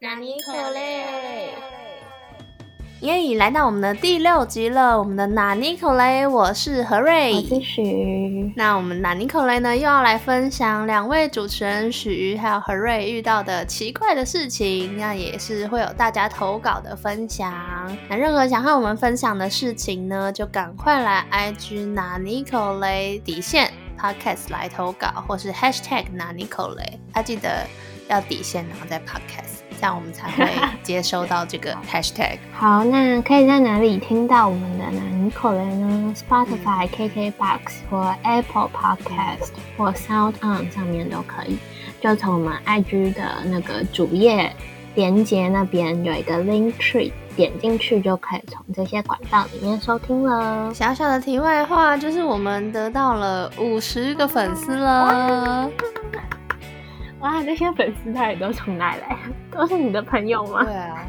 纳尼可嘞？耶！来到我们的第六集了，我们的纳尼可雷，我是何瑞，我是许。那我们纳尼可雷呢，又要来分享两位主持人许还有何瑞遇到的奇怪的事情，那也是会有大家投稿的分享。那任何想和我们分享的事情呢，就赶快来 IG 纳尼可雷底线 Podcast 来投稿，或是 Hashtag 纳尼可雷，他记得要底线，然后再 Podcast。这样我们才会接收到这个 hashtag。好，那可以在哪里听到我们的南尼口雷呢？Spotify、KKBox 或 Apple Podcast 或 Sound On 上面都可以。就从我们 IG 的那个主页连接那边有一个 Link Tree，点进去就可以从这些管道里面收听了。小小的题外话，就是我们得到了五十个粉丝了。哇，那些粉丝他也都从哪来？都是你的朋友吗？对啊，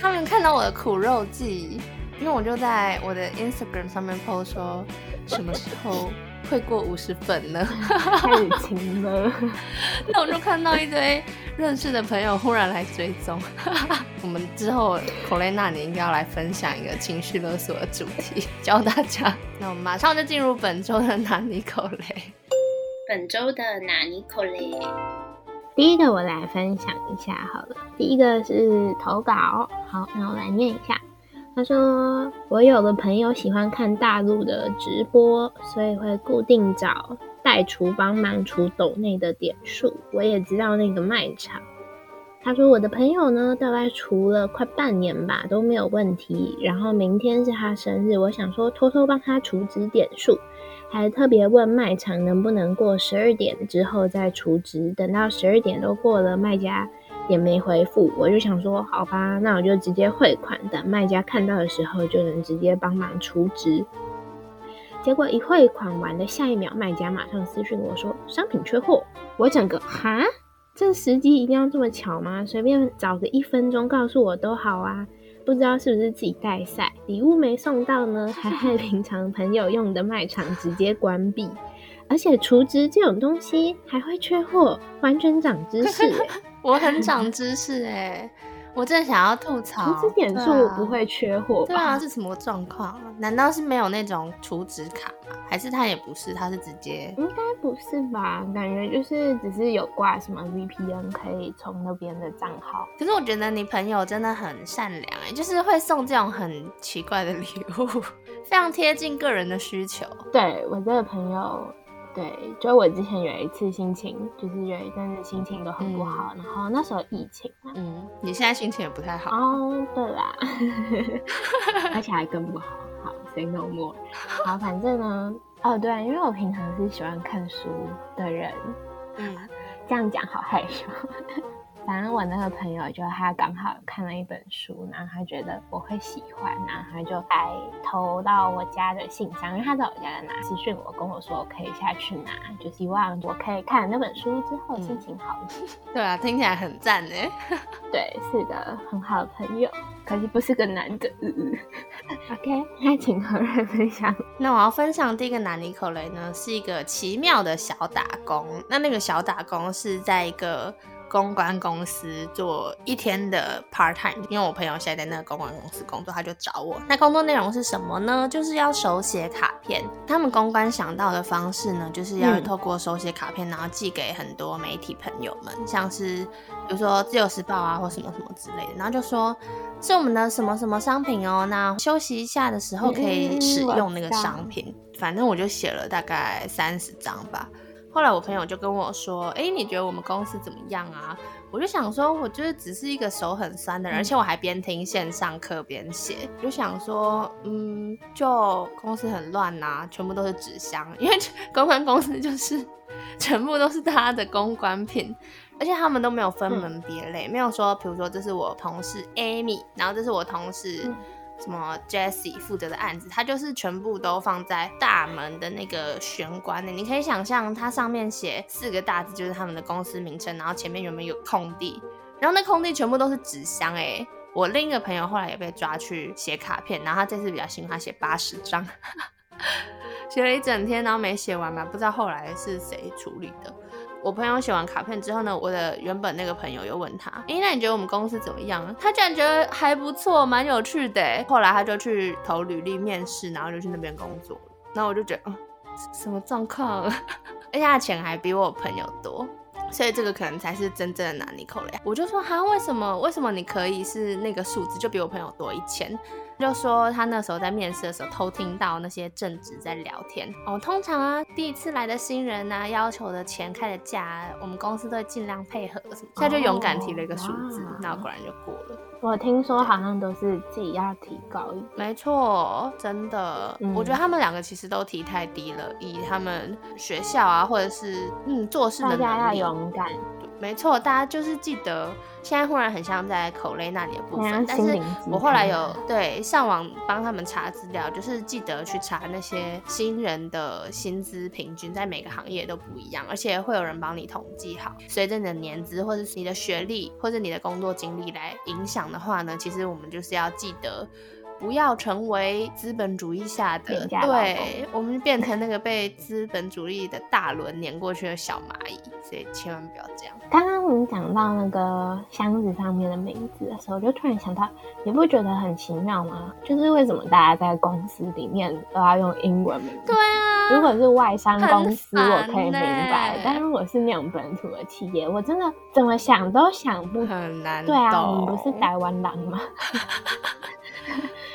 他们看到我的苦肉计，因为我就在我的 Instagram 上面 post 说，什么时候会过五十粉呢？太勤了。那我就看到一堆认识的朋友忽然来追踪。我们之后口雷娜，你应该要来分享一个情绪勒索的主题，教大家。那我们马上就进入本周的拿尼口雷。本周的哪尼口雷。第一个我来分享一下好了，第一个是投稿，好，那我来念一下。他说我有个朋友喜欢看大陆的直播，所以会固定找代厨帮忙除抖内的点数。我也知道那个卖场。他说我的朋友呢，大概除了快半年吧都没有问题。然后明天是他生日，我想说偷偷帮他储值点数。还特别问卖场能不能过十二点之后再储值，等到十二点都过了，卖家也没回复，我就想说，好吧，那我就直接汇款，等卖家看到的时候就能直接帮忙储值。结果一汇款完的下一秒，卖家马上私讯我说商品缺货，我整个哈，这时机一定要这么巧吗？随便找个一分钟告诉我都好啊。不知道是不是自己带赛，礼物没送到呢，还害平常朋友用的卖场直接关闭，而且厨值这种东西还会缺货，完全长知识 我很长知识哎。我真的想要吐槽，储值点数不会缺货，对啊，是什么状况？难道是没有那种储值卡吗？还是他也不是，他是直接？应该不是吧？感觉就是只是有挂什么 VPN 可以从那边的账号。可是我觉得你朋友真的很善良哎，就是会送这种很奇怪的礼物，非常贴近个人的需求。对我这个朋友。对，就我之前有一次心情，就是有一阵子心情都很不好，然后那时候疫情嘛，嗯，你现在心情也不太好。哦，对啦，而且还更不好，好，say no more，好，反正呢，哦对，因为我平常是喜欢看书的人，嗯，这样讲好害羞。反正我那个朋友就他刚好看了一本书，然后他觉得我会喜欢，然后他就来投到我家的信箱，因为他在我家的拿私讯我跟我说我可以下去拿，就希望我可以看那本书之后心情好一些。对啊，听起来很赞哎。对，是的，很好的朋友，可是不是个男的。OK，那请何人分享？那我要分享第一个男尼口雷呢，是一个奇妙的小打工。那那个小打工是在一个。公关公司做一天的 part time，因为我朋友现在在那个公关公司工作，他就找我。那工作内容是什么呢？就是要手写卡片。他们公关想到的方式呢，就是要透过手写卡片，然后寄给很多媒体朋友们，像是比如说自由时报啊，或什么什么之类的。然后就说是我们的什么什么商品哦，那休息一下的时候可以使用那个商品。反正我就写了大概三十张吧。后来我朋友就跟我说：“哎，你觉得我们公司怎么样啊？”我就想说，我就是只是一个手很酸的人，而且我还边听线上课边写，就想说，嗯，就公司很乱呐，全部都是纸箱，因为公关公司就是全部都是他的公关品，而且他们都没有分门别类，没有说，比如说这是我同事 Amy，然后这是我同事。什么 Jessie 负责的案子，他就是全部都放在大门的那个玄关内。你可以想象，它上面写四个大字，就是他们的公司名称，然后前面有没有空地？然后那空地全部都是纸箱。哎，我另一个朋友后来也被抓去写卡片，然后他这次比较幸运，他写八十张，写了一整天，然后没写完嘛，不知道后来是谁处理的。我朋友写完卡片之后呢，我的原本那个朋友又问他，诶，那你觉得我们公司怎么样？他居然觉得还不错，蛮有趣的。后来他就去投履历面试，然后就去那边工作了。然后我就觉得，什么状况？而且他钱还比我朋友多。所以这个可能才是真正的拿尼扣雷。我就说哈，为什么？为什么你可以是那个数字，就比我朋友多一千？就说他那时候在面试的时候偷听到那些正职在聊天哦。通常啊，第一次来的新人啊，要求的钱开的价，我们公司都会尽量配合什么。他就勇敢提了一个数字，那果然就过了。我听说好像都是自己要提高一点。没错，真的，我觉得他们两个其实都提太低了。以他们学校啊，或者是嗯做事的能力，大家要勇敢。没错，大家就是记得，现在忽然很像在口类那里的部分，但是我后来有对上网帮他们查资料，就是记得去查那些新人的薪资平均，在每个行业都不一样，而且会有人帮你统计好，随着你的年资或者是你的学历或者你的工作经历来影响的话呢，其实我们就是要记得。不要成为资本主义下的，对 我们变成那个被资本主义的大轮碾过去的小蚂蚁，所以千万不要这样。刚刚我们讲到那个箱子上面的名字的时候，就突然想到，你不觉得很奇妙吗？就是为什么大家在公司里面都要用英文名字？对啊，如果是外商公司，我可以明白；但如果是那种本土的企业，我真的怎么想都想不很难。对啊，我们不是台湾狼吗？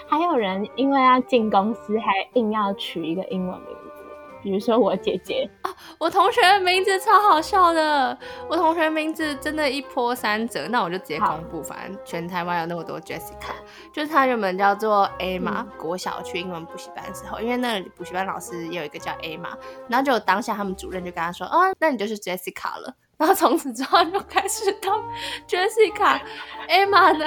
还有人因为要进公司，还硬要取一个英文名字，比如说我姐姐。啊，我同学的名字超好笑的，我同学名字真的一波三折，那我就直接公布，反正全台湾有那么多 Jessica，就是他原本叫做 A 嘛，国小去英文补习班的时候，因为那个补习班老师也有一个叫 A 嘛，然后就当下他们主任就跟他说，哦，那你就是 Jessica 了，然后从此之后就开始当 Jessica，Emma 呢？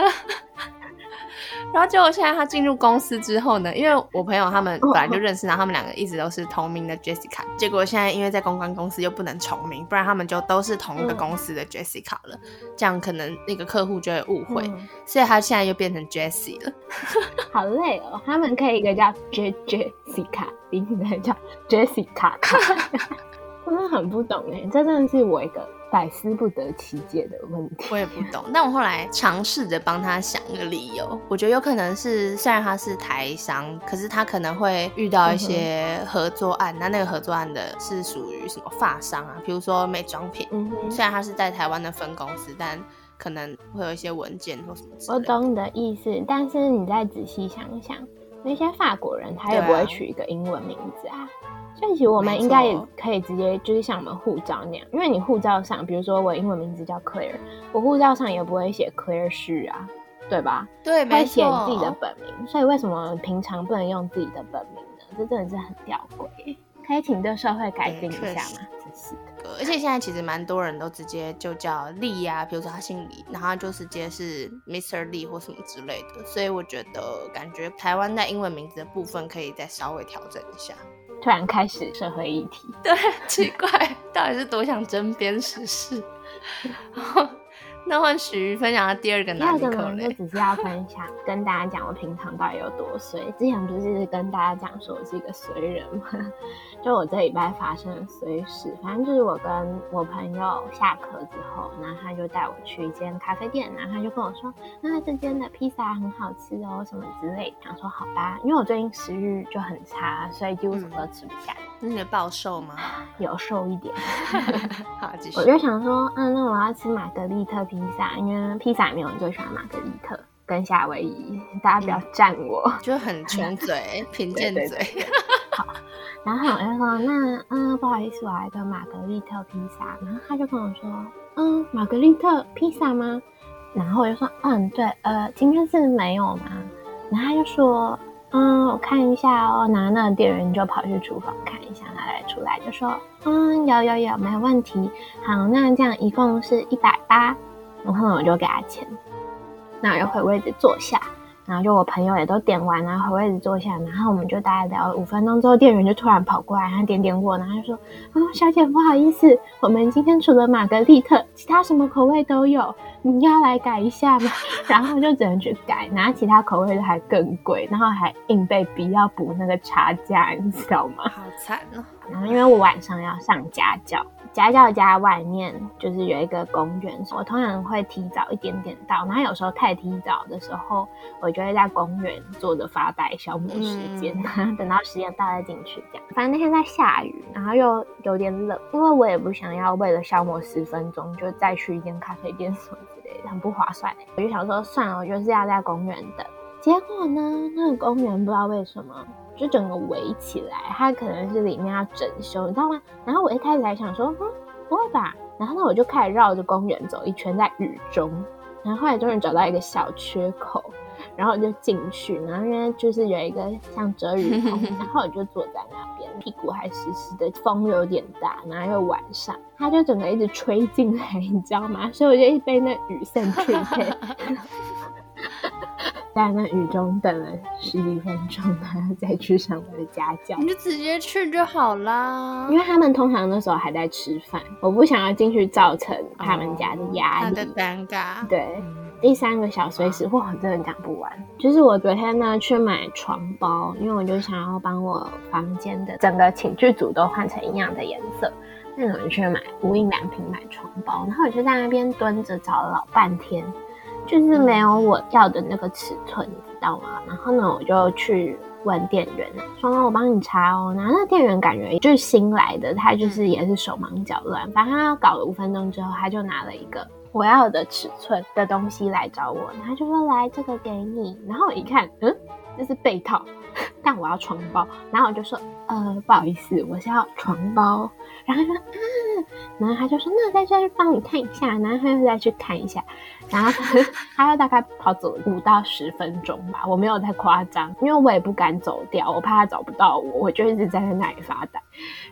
然后结果现在他进入公司之后呢，因为我朋友他们本来就认识，然后他们两个一直都是同名的 Jessica。结果现在因为在公关公司又不能重名，不然他们就都是同一个公司的 Jessica 了，这样可能那个客户就会误会，所以他现在又变成 Jessie 了。好累哦，他们可以一个叫 J Jessica，另一个叫 Jessica。真的很不懂哎，这真的是我一个。百思不得其解的问题，我也不懂。但我后来尝试着帮他想一个理由，我觉得有可能是，虽然他是台商，可是他可能会遇到一些合作案。那那个合作案的是属于什么发商啊？比如说美妆品。嗯。虽然他是在台湾的分公司，但可能会有一些文件或什么。我懂你的意思，但是你再仔细想想，那些法国人他也不会取一个英文名字啊。所以其实我们应该也可以直接就是像我们护照那样，因为你护照上，比如说我英文名字叫 Claire，我护照上也不会写 Claire 是啊，对吧？对，会写自己的本名。所以为什么平常不能用自己的本名呢？这真的是很吊诡。可以请这社会改进一下吗？真是的。而且现在其实蛮多人都直接就叫李呀，比如说他姓李，然后就直接是 Mr. 李或什么之类的。所以我觉得感觉台湾在英文名字的部分可以再稍微调整一下。突然开始社会议题，对，奇怪，到底是多想争边时事？那换许分享第二个男的可能就只是要分享，跟大家讲我平常到底有多衰。之前不是跟大家讲说我是一个随人吗？就我这礼拜发生的衰事，反正就是我跟我朋友下课之后，然后他就带我去一间咖啡店，然后他就跟我说，那这间的披萨很好吃哦，什么之类。想说好吧，因为我最近食欲就很差，所以几乎什么都吃不下。你的暴瘦吗？有瘦一点。好，继续。我就想说，嗯，那我要吃玛格丽特披萨，因为披萨里面我最喜欢玛格丽特跟夏威夷。大家不要赞我，就很穷嘴，贫贱嘴。好，然后我就说，那嗯，不好意思，我来个玛格丽特披萨。然后他就跟我说，嗯，玛格丽特披萨吗？然后我就说，嗯，对，呃，今天是没有吗？然后他就说。嗯，我看一下哦。然后那个店员就跑去厨房看一下，拿来出来就说：“嗯，有有有，没问题。好，那这样一共是一百八。”然后我就给他钱，那就回位置坐下。然后就我朋友也都点完了，回位置坐下。然后我们就大概聊了五分钟之后，店员就突然跑过来，他点点我，然后就说：“啊，小姐不好意思，我们今天除了玛格丽特，其他什么口味都有，你要来改一下吗？”然后就只能去改，然后其他口味的还更贵，然后还硬被逼要补那个差价，你知道吗？好惨哦！然后因为我晚上要上家教，家教家外面就是有一个公园，我通常会提早一点点到，然后有时候太提早的时候，我就会在公园坐着发呆消磨时间，等到时间到再进去这样。反正那天在下雨，然后又有点冷，因为我也不想要为了消磨十分钟就再去一间咖啡店什么的，很不划算。我就想说算了，我就是要在公园等。结果呢，那个公园不知道为什么就整个围起来，它可能是里面要整修，你知道吗？然后我一开始还想说，嗯，不会吧？然后呢，我就开始绕着公园走一圈，在雨中，然后后来终于找到一个小缺口，然后我就进去，然后因为就是有一个像遮雨棚，然后我就坐在那边，屁股还湿湿的，风有点大，然后又晚上，它就整个一直吹进来，你知道吗？所以我就一被那雨声吹飞。在那雨中等了十几分钟，然后再去上我的家教。你就直接去就好啦，因为他们通常那时候还在吃饭，我不想要进去造成他们家的压力、的尴尬。对，第三个小碎石，哇，真的讲不完。就是我昨天呢去买床包，因为我就想要帮我房间的整个寝具组都换成一样的颜色，那我就去买无印良品买床包，然后我就在那边蹲着找了老半天。就是没有我要的那个尺寸，你知道吗？然后呢，我就去问店员说：“我帮你查哦。”然后那店员感觉就是新来的，他就是也是手忙脚乱。反正他搞了五分钟之后，他就拿了一个我要的尺寸的东西来找我，他就说：“来，这个给你。”然后我一看，嗯，这是被套，但我要床包。然后我就说：“呃，不好意思，我是要床包。”然后说：“啊。”然后他就说：“那再去帮你看一下。”然后他又再去看一下。然后他要大概跑走五到十分钟吧，我没有太夸张，因为我也不敢走掉，我怕他找不到我，我就一直站在那里发呆。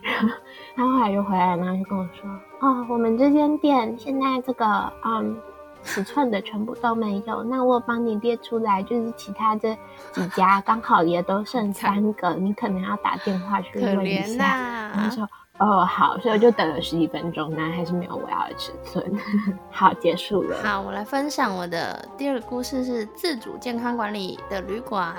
然后他后来就回来，然后就跟我说：“哦，我们这间店现在这个嗯尺寸的全部都没有，那我帮你列出来，就是其他这几家刚好也都剩三个，你可能要打电话去问一下。”然后说。哦，好，所以我就等了十几分钟，那还是没有我要的尺寸。好，结束了。好，我来分享我的第二个故事，是自主健康管理的旅馆。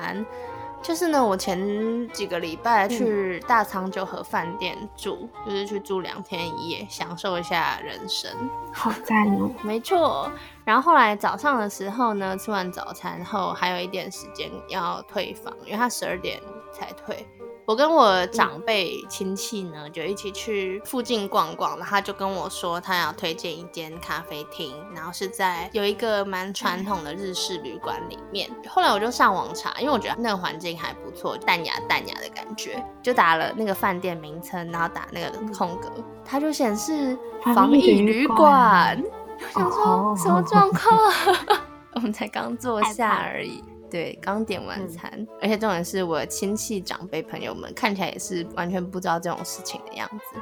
就是呢，我前几个礼拜去大仓久和饭店住，就是去住两天一夜，享受一下人生。好赞哦！没错。然后后来早上的时候呢，吃完早餐后还有一点时间要退房，因为他十二点才退。我跟我长辈亲戚呢，就一起去附近逛逛，然后他就跟我说，他要推荐一间咖啡厅，然后是在有一个蛮传统的日式旅馆里面。后来我就上网查，因为我觉得那个环境还不错，淡雅淡雅的感觉，就打了那个饭店名称，然后打那个空格，它就显示防疫旅馆。我想说什么状况？我们才刚坐下而已。对，刚点完餐，而且重点是我亲戚长辈朋友们看起来也是完全不知道这种事情的样子。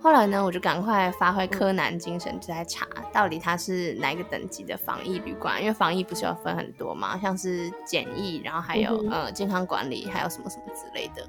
后来呢，我就赶快发挥柯南精神，就在查到底它是哪个等级的防疫旅馆，因为防疫不是要分很多嘛，像是检疫，然后还有呃健康管理，还有什么什么之类的。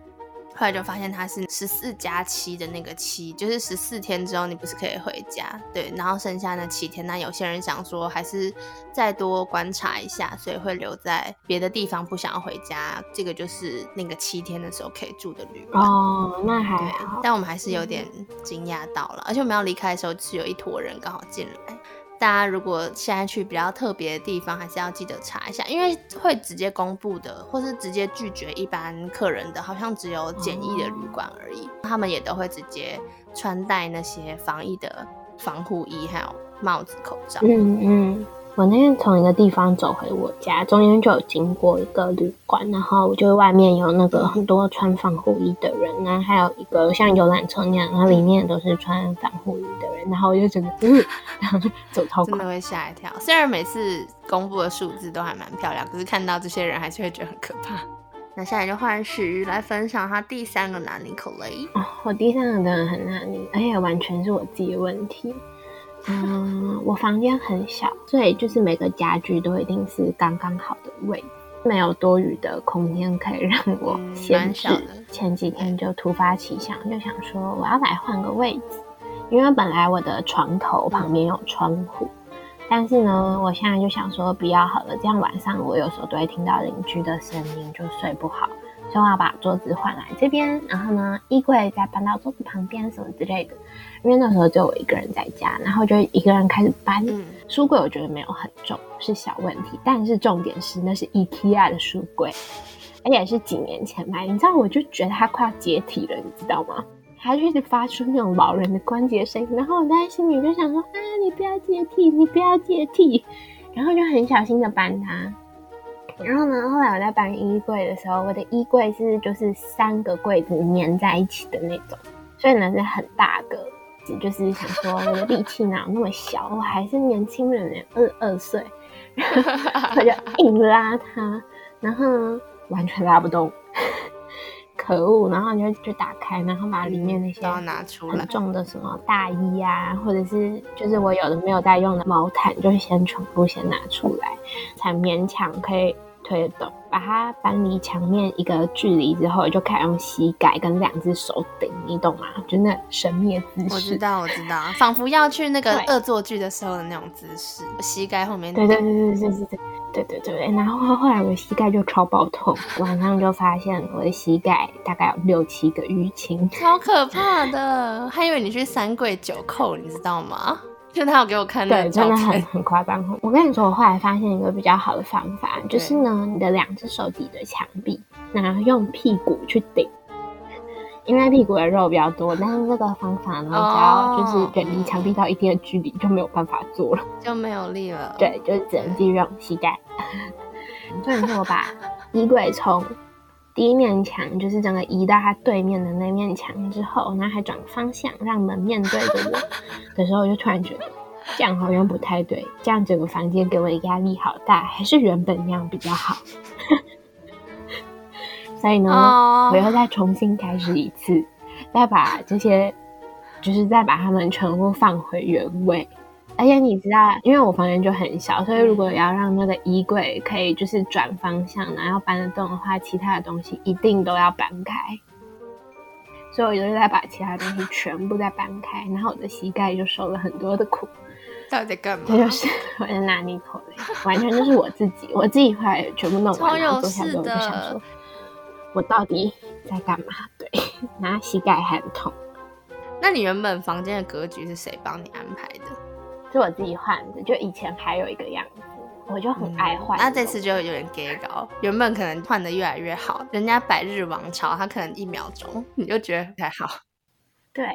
后来就发现它是十四加七的那个七，就是十四天之后你不是可以回家，对，然后剩下那七天，那有些人想说还是再多观察一下，所以会留在别的地方，不想要回家，这个就是那个七天的时候可以住的旅馆。哦，那还好，但我们还是有点惊讶到了，而且我们要离开的时候是有一坨人刚好进来。大家如果现在去比较特别的地方，还是要记得查一下，因为会直接公布的，或是直接拒绝一般客人的，好像只有简易的旅馆而已。他们也都会直接穿戴那些防疫的防护衣，还有帽子、口罩。嗯嗯。我那天从一个地方走回我家，中间就有经过一个旅馆，然后就外面有那个很多穿防护衣的人，然后还有一个像游览车那样，然后里面都是穿防护衣的人，然后我就觉得嗯，然后走超快，真的会吓一跳。虽然每次公布的数字都还蛮漂亮，可是看到这些人还是会觉得很可怕。那下来就换许瑜来分享他第三个难尼口雷。哦，我第三个真的很难尼，而且完全是我自己的问题。嗯，我房间很小，所以就是每个家具都一定是刚刚好的位置，没有多余的空间可以让我闲置。前几天就突发奇想，就想说我要来换个位置，因为本来我的床头旁边有窗户，但是呢，我现在就想说比较好了，这样晚上我有时候都会听到邻居的声音，就睡不好。所以我要把桌子换来这边，然后呢，衣柜再搬到桌子旁边什么之类的。因为那时候只有我一个人在家，然后就一个人开始搬。嗯，书柜我觉得没有很重，是小问题，但是重点是那是 IKEA 的书柜，而且是几年前买，你知道，我就觉得它快要解体了，你知道吗？它就一直发出那种老人的关节声音，然后我在心里就想说：啊，你不要解体，你不要解体，然后就很小心的搬它。然后呢，后来我在搬衣柜的时候，我的衣柜是就是三个柜子粘在一起的那种，所以呢是很大个，就是想说我的力气哪有那么小，我还是年轻人呢，二二岁，我就硬拉它，然后呢完全拉不动。可恶！然后你就就打开，然后把里面那些都拿出来很重的什么大衣啊，或者是就是我有的没有在用的毛毯，就先全部先拿出来，才勉强可以推得动。把它搬离墙面一个距离之后，就开始用膝盖跟两只手顶，你懂吗？就那神秘的姿势。我知道，我知道，仿佛要去那个对恶作剧的时候的那种姿势，膝盖后面对对对对对对对对对对对。然后后来我的膝盖就超爆痛，晚上就发现我的膝盖大概有六七个淤青。超可怕的，还以为你去三跪九叩，你知道吗？就他有给我看那对，真的很，很夸张。我跟你说，我后来发现一个比较好的方法，就是呢，你的两只手抵着墙壁，然后用屁股去顶，因为屁股的肉比较多。但是这个方法呢，只要就是远离墙壁到一定的距离，就没有办法做了。就没有力了。，对，就是只能继续用膝盖。重点是我把衣柜从第一面墙，就是整个移到它对面的那面墙之后，然后还转方向，让门面对着我的时候，我就突然觉得这样好像不太对，这样整个房间给我的压力好大，还是原本那样比较好。所以呢，哦我又再重新开始一次，再把这些，就是再把它们全部放回原位。而且你知道，因为我房间就很小，所以如果要让那个衣柜可以就是转方向，然后搬得动的话，其他的东西一定都要搬开。所以我就在把其他东西全部再搬开，然后我的膝盖就受了很多的苦。到底在干嘛？这就是 我的拿捏口雷，完全就是我自己，我自己后来全部弄完，然后有坐下之后我就想说，我到底在干嘛？对，然后膝盖还很痛，那你原本房间的格局是谁帮你安排的？是我自己换的，就以前还有一个样子，我就很爱换、嗯那这次就有点 gay 搞，原本可能换的越来越好，人家百日王朝，他可能一秒钟你就觉得不太好，对。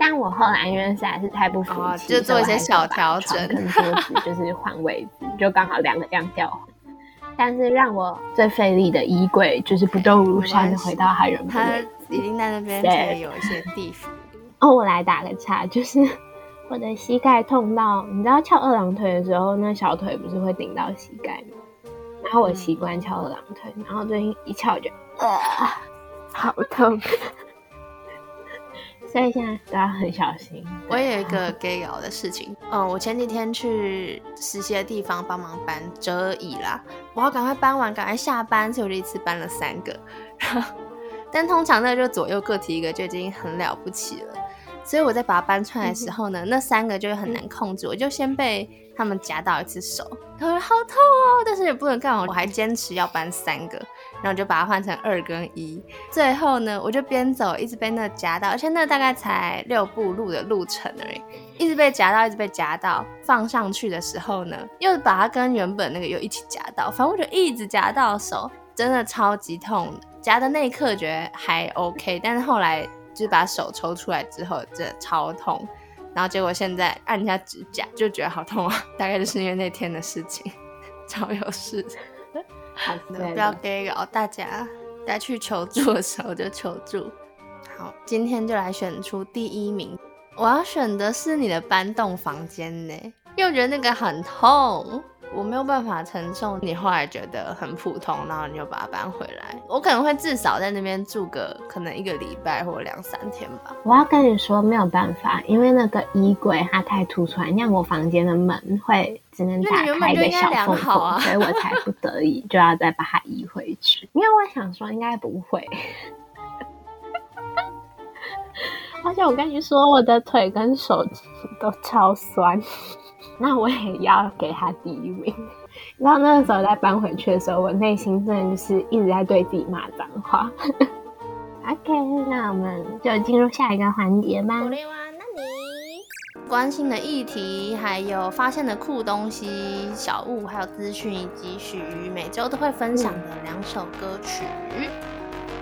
但我后来因为实在是太不服哦气，就做一些小调整桌子就是换位置，就刚好两个这样调换。但是让我最费力的衣柜，就是不动如山的回到它原本的他位置。一定在那边对可以有一些地方。哦，我来打个岔，就是我的膝盖痛到，你知道翘二郎腿的时候，那小腿不是会顶到膝盖吗？然后我习惯翘二郎腿，然后最近一翘就，呃，好痛，所以现在都要很小心。我也有一个 gay 的事情，嗯，我前几天去实习的地方帮忙搬折椅啦，我要赶快搬完，赶快下班，所以我就一次搬了三个。然后，但通常那就左右各提一个就已经很了不起了，所以我在把它搬出来的时候呢，那三个就很难控制，我就先被他们夹到一次手，他说好痛哦，但是也不能干嘛，我还坚持要搬三个，然后就把它换成二跟一。最后呢，我就边走一直被那夹到，而且那大概才六步路的路程而已，一直被夹到，一直被夹到。放上去的时候呢，又把它跟原本那个又一起夹到，反正我就一直夹到手，真的超级痛的。夹的那一刻觉得还 OK，但是后来就是把手抽出来之后，真的超痛。然后结果现在按一下指甲就觉得好痛啊，大概就是因为那天的事情，超有事。不要的 gay 搞，大家该去求助的时候就求助。好，今天就来选出第一名。我要选的是你的搬动房间呢，因为我觉得那个很痛，我没有办法承受。你后来觉得很普通，然后你又把它搬回来，我可能会至少在那边住个可能一个礼拜或两三天吧。我要跟你说没有办法，因为那个衣柜它太突出来，那样我房间的门会只能打开一个小缝好啊缝，所以我才不得已就要再把它移回去。因为我想说应该不会，而且我跟你说，我的腿跟手都超酸，那我也 要给他第一名。然后那个时候再搬回去的时候，我内心真的就是一直在对自己骂脏话。OK，那我们就进入下一个环节吧。关心的议题，还有发现的酷东西、小物，还有资讯，以及许瑜每周都会分享的两首歌曲。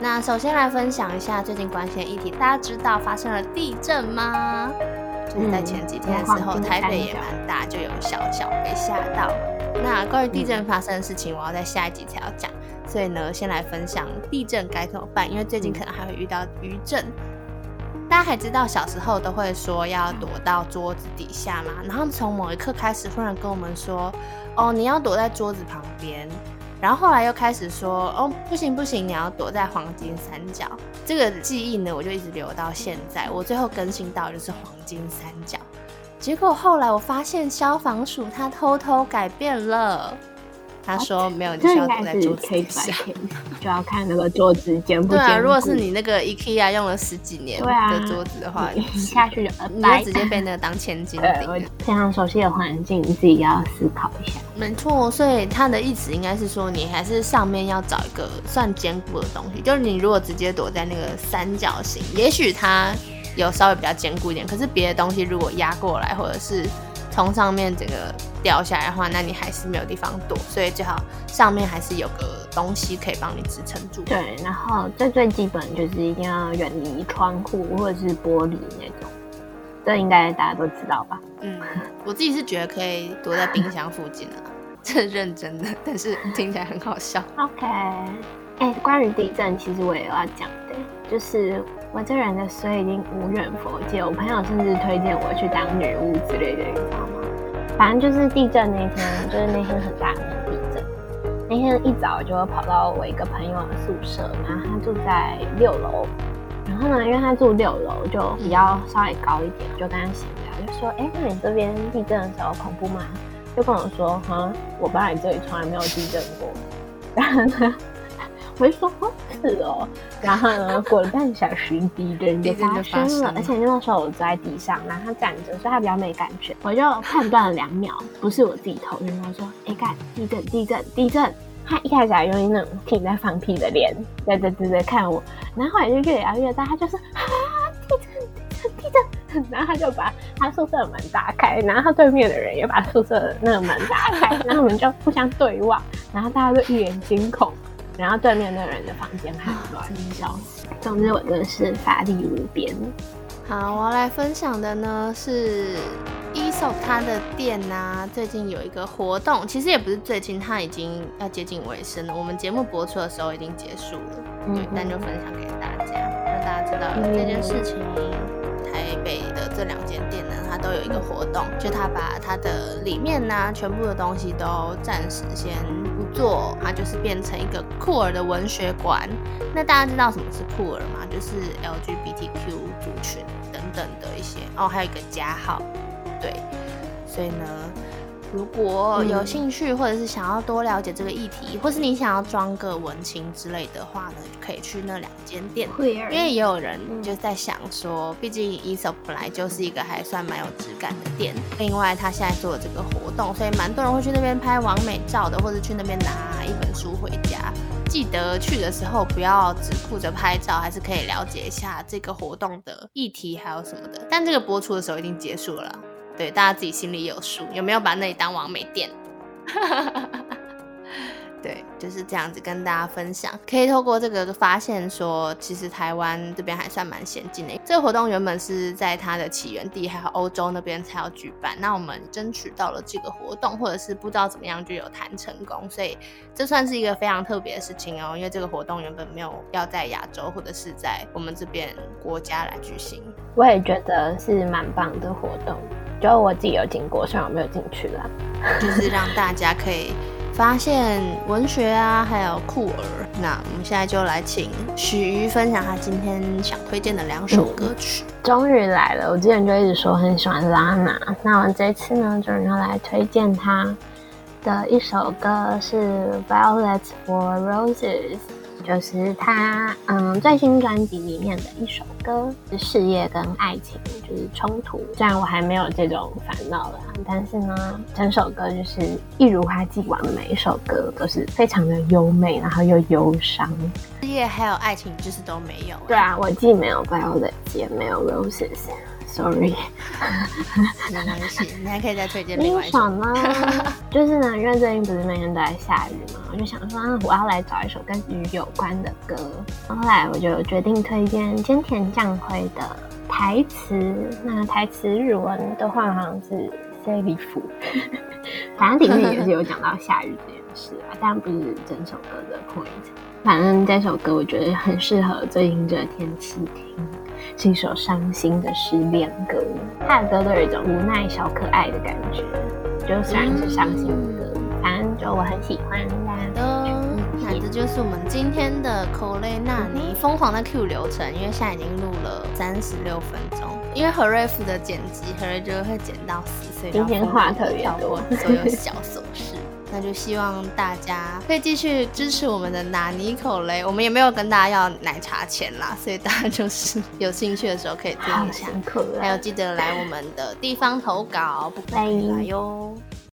那首先来分享一下最近关心的议题，大家知道发生了地震吗？就是在前几天的时候，台北也蛮大，就有小小被吓到。那关于地震发生的事情，我要在下一集才要讲，所以呢，先来分享地震该怎么办，因为最近可能还会遇到余震。大家还知道小时候都会说要躲到桌子底下嘛，然后从某一刻开始，忽然跟我们说，哦，你要躲在桌子旁边，然后后来又开始说，哦，不行不行，你要躲在黄金三角。这个记忆呢，我就一直留到现在。我最后更新到就是黄金三角，结果后来我发现消防署它偷偷改变了。他说没有，你需要坐在桌子下，就要看那个桌子坚不坚固。对啊，如果是你那个 IKEA 用了十几年的桌子的话，你下去就你就直接被那个当千金顶。非常熟悉的环境，你自己要思考一下。没错，所以他的意思应该是说，你还是上面要找一个算坚固的东西。就是你如果直接躲在那个三角形，也许它有稍微比较坚固一点，可是别的东西如果压过来，或者是。从上面整个掉下来的话，那你还是没有地方躲，所以最好上面还是有个东西可以帮你支撑住。对，然后最最基本就是一定要远离窗户或者是玻璃那种，这应该大家都知道吧？嗯，我自己是觉得可以躲在冰箱附近的，这认真的，但是听起来很好笑。OK，哎，关于地震，其实我也要讲的，就是。我这人的所以已经无远佛界，我朋友甚至推荐我去当女巫之类的？反正就是地震那天，就是那天很大的地震。那天一早就跑到我一个朋友的宿舍，然后他住在六楼。然后呢，因为他住六楼，就比较稍微高一点，就跟他闲聊，就说：“哎，那你这边地震的时候恐怖吗？”就跟我说：“哈，我爸你这里从来没有地震过。”然后呢？我就说哦是哦，然后呢，过了半小时，地震就发生了，而且那个时候我坐在地上，然后他站着，所以他比较没感觉。我就判断了两秒，不是我自己头晕，我说哎干地震地震地震。他一开始还用那种挺在放屁的脸在在在在看我，然后后来就越聊越大，他就是啊地震地震地震，然后他就把他宿舍的门打开，然后他对面的人也把宿舍的那个门打开，然后我们就互相对望，然后大家都一脸惊恐。然后对面那个人的房间很乱，笑死。总之我真的是法力无边。好，我要来分享的呢是 e s o 它的店呐，最近有一个活动，其实也不是最近，它已经要接近尾声了。我们节目播出的时候已经结束了，对，但就分享给大家，让大家知道这件事情。台北的这两间店呢，它都有一个活动，就它把它的里面呢，全部的东西都暂时先做，它就是变成一个酷儿的文学馆。那大家知道什么是酷儿吗？就是 LGBTQ 族群等等的一些哦，还有一个加号，对，所以呢。如果有兴趣，或者是想要多了解这个议题，或是你想要装个文青之类的话呢，就可以去那两间店。因为也有人就在想说，毕竟 e s o 本来就是一个还算蛮有质感的店，另外他现在做这个活动，所以蛮多人会去那边拍完美照的，或者去那边拿一本书回家。记得去的时候不要只顾着拍照，还是可以了解一下这个活动的议题还有什么的。但这个播出的时候已经结束了。对，大家自己心里有数，有没有把那里当完美店？对，就是这样子跟大家分享，可以透过这个发现说，其实台湾这边还算蛮先进的。这个活动原本是在它的起源地，还有欧洲那边才要举办，那我们争取到了这个活动，或者是不知道怎么样就有谈成功，所以这算是一个非常特别的事情哦。因为这个活动原本没有要在亚洲或者是在我们这边国家来举行，我也觉得是蛮棒的活动。就我自己有经过，虽然我没有进去啦，就是让大家可以发现文学啊，还有酷儿。那我们现在就来请许瑜分享他今天想推荐的两首歌曲。终于来了，我之前就一直说很喜欢拉娜，那我这次呢，就要来推荐他的一首歌是《Violets for Roses》，就是他嗯最新专辑里面的一首歌。是事业跟爱情就是冲突。虽然我还没有这种烦恼啦，但是呢，整首歌就是一如他既往的每一首歌都是非常的优美，然后又忧伤。事业还有爱情就是都没有。对啊，我既没有 violet，也没有 roses。Sorry，没关系，你还可以再推荐另另外一首。一首呢，就是呢，因为最近不是每天都在下雨嘛，我就想说，啊，我要来找一首跟雨有关的歌。后来我就决定推荐菅田将晖的台词。那台词日文的话好像是 “say 里夫”，反正里面也是有讲到下雨这件事啊，但不是整首歌的 point。反正这首歌我觉得很适合最近这个天气听。是一首伤心的失恋歌，他的歌都有一种无奈小可爱的感觉，就虽然是伤心的歌，反正就我很喜欢好的，那这就是我们今天的 c o l e 纳尼疯狂的 Q 流程，因为现在已经录了三十六分钟，因为何瑞夫的剪辑，何瑞就会剪到死，所以今天话特别多，所有小琐事。那就希望大家可以继续支持我们的拿尼口雷，我们也没有跟大家要奶茶钱啦，所以大家就是有兴趣的时候可以听一下，还有记得来我们的地方投稿，不可以来哟。